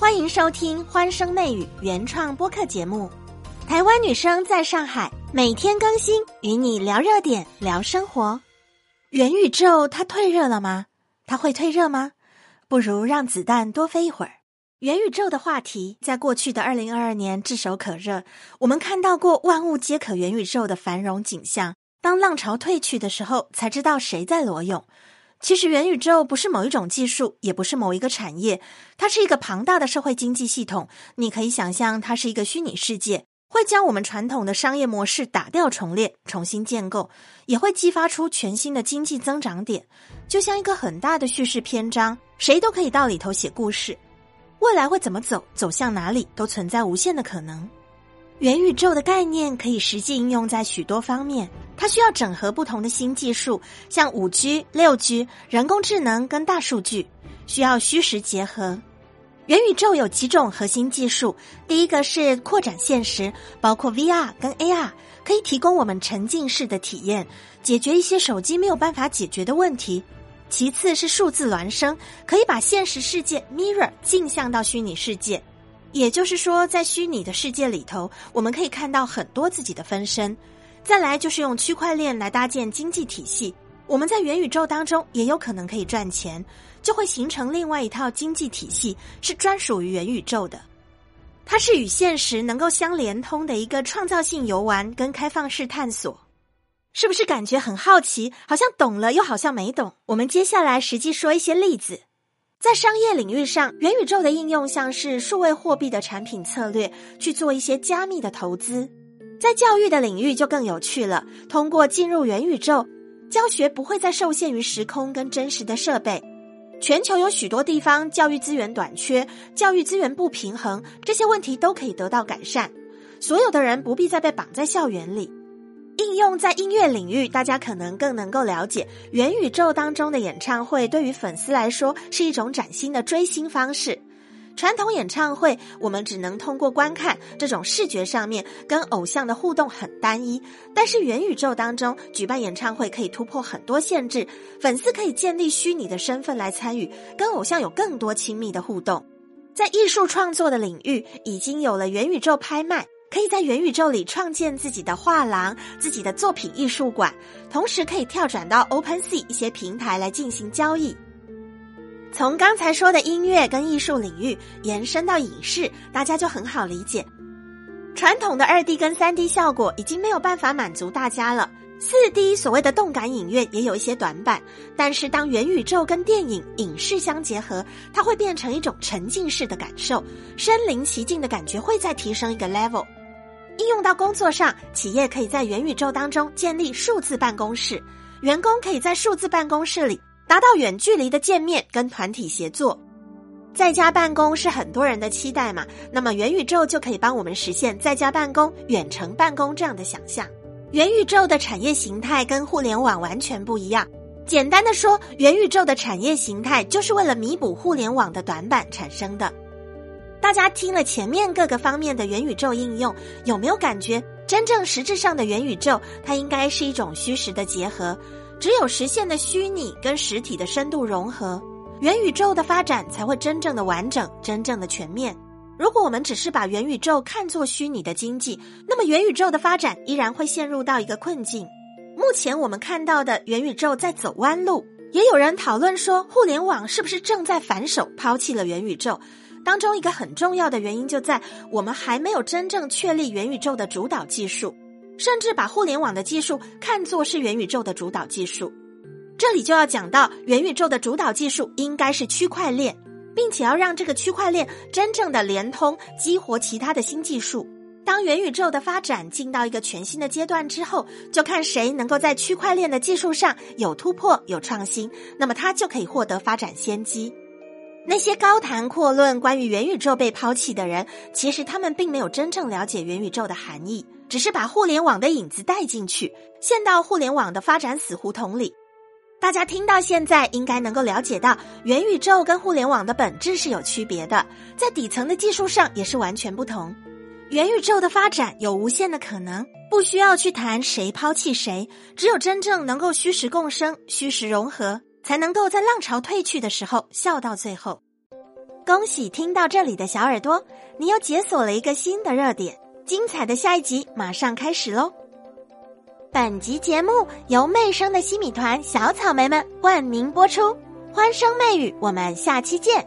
欢迎收听《欢声媚语》原创播客节目。台湾女生在上海，每天更新，与你聊热点，聊生活。元宇宙它退热了吗？它会退热吗？不如让子弹多飞一会儿。元宇宙的话题在过去的二零二二年炙手可热，我们看到过万物皆可元宇宙的繁荣景象。当浪潮退去的时候，才知道谁在裸泳。其实，元宇宙不是某一种技术，也不是某一个产业，它是一个庞大的社会经济系统。你可以想象，它是一个虚拟世界，会将我们传统的商业模式打掉重练，重新建构，也会激发出全新的经济增长点。就像一个很大的叙事篇章，谁都可以到里头写故事。未来会怎么走，走向哪里，都存在无限的可能。元宇宙的概念可以实际应用在许多方面。它需要整合不同的新技术，像五 G、六 G、人工智能跟大数据，需要虚实结合。元宇宙有几种核心技术，第一个是扩展现实，包括 VR 跟 AR，可以提供我们沉浸式的体验，解决一些手机没有办法解决的问题。其次是数字孪生，可以把现实世界 mirror 镜像到虚拟世界，也就是说，在虚拟的世界里头，我们可以看到很多自己的分身。再来就是用区块链来搭建经济体系，我们在元宇宙当中也有可能可以赚钱，就会形成另外一套经济体系，是专属于元宇宙的。它是与现实能够相连通的一个创造性游玩跟开放式探索，是不是感觉很好奇？好像懂了，又好像没懂。我们接下来实际说一些例子，在商业领域上，元宇宙的应用像是数位货币的产品策略，去做一些加密的投资。在教育的领域就更有趣了。通过进入元宇宙，教学不会再受限于时空跟真实的设备。全球有许多地方教育资源短缺、教育资源不平衡，这些问题都可以得到改善。所有的人不必再被绑在校园里。应用在音乐领域，大家可能更能够了解，元宇宙当中的演唱会对于粉丝来说是一种崭新的追星方式。传统演唱会，我们只能通过观看这种视觉上面跟偶像的互动很单一。但是元宇宙当中举办演唱会可以突破很多限制，粉丝可以建立虚拟的身份来参与，跟偶像有更多亲密的互动。在艺术创作的领域，已经有了元宇宙拍卖，可以在元宇宙里创建自己的画廊、自己的作品艺术馆，同时可以跳转到 OpenSea 一些平台来进行交易。从刚才说的音乐跟艺术领域延伸到影视，大家就很好理解。传统的二 D 跟三 D 效果已经没有办法满足大家了，四 D 所谓的动感影院也有一些短板。但是当元宇宙跟电影影视相结合，它会变成一种沉浸式的感受，身临其境的感觉会再提升一个 level。应用到工作上，企业可以在元宇宙当中建立数字办公室，员工可以在数字办公室里。达到远距离的见面跟团体协作，在家办公是很多人的期待嘛？那么元宇宙就可以帮我们实现在家办公、远程办公这样的想象。元宇宙的产业形态跟互联网完全不一样。简单的说，元宇宙的产业形态就是为了弥补互联网的短板产生的。大家听了前面各个方面的元宇宙应用，有没有感觉真正实质上的元宇宙，它应该是一种虚实的结合？只有实现的虚拟跟实体的深度融合，元宇宙的发展才会真正的完整、真正的全面。如果我们只是把元宇宙看作虚拟的经济，那么元宇宙的发展依然会陷入到一个困境。目前我们看到的元宇宙在走弯路，也有人讨论说，互联网是不是正在反手抛弃了元宇宙？当中一个很重要的原因就在我们还没有真正确立元宇宙的主导技术。甚至把互联网的技术看作是元宇宙的主导技术，这里就要讲到元宇宙的主导技术应该是区块链，并且要让这个区块链真正的连通激活其他的新技术。当元宇宙的发展进到一个全新的阶段之后，就看谁能够在区块链的技术上有突破、有创新，那么他就可以获得发展先机。那些高谈阔论关于元宇宙被抛弃的人，其实他们并没有真正了解元宇宙的含义。只是把互联网的影子带进去，陷到互联网的发展死胡同里。大家听到现在，应该能够了解到元宇宙跟互联网的本质是有区别的，在底层的技术上也是完全不同。元宇宙的发展有无限的可能，不需要去谈谁抛弃谁，只有真正能够虚实共生、虚实融合，才能够在浪潮退去的时候笑到最后。恭喜听到这里的小耳朵，你又解锁了一个新的热点。精彩的下一集马上开始喽！本集节目由媚声的西米团小草莓们冠名播出，欢声媚语，我们下期见。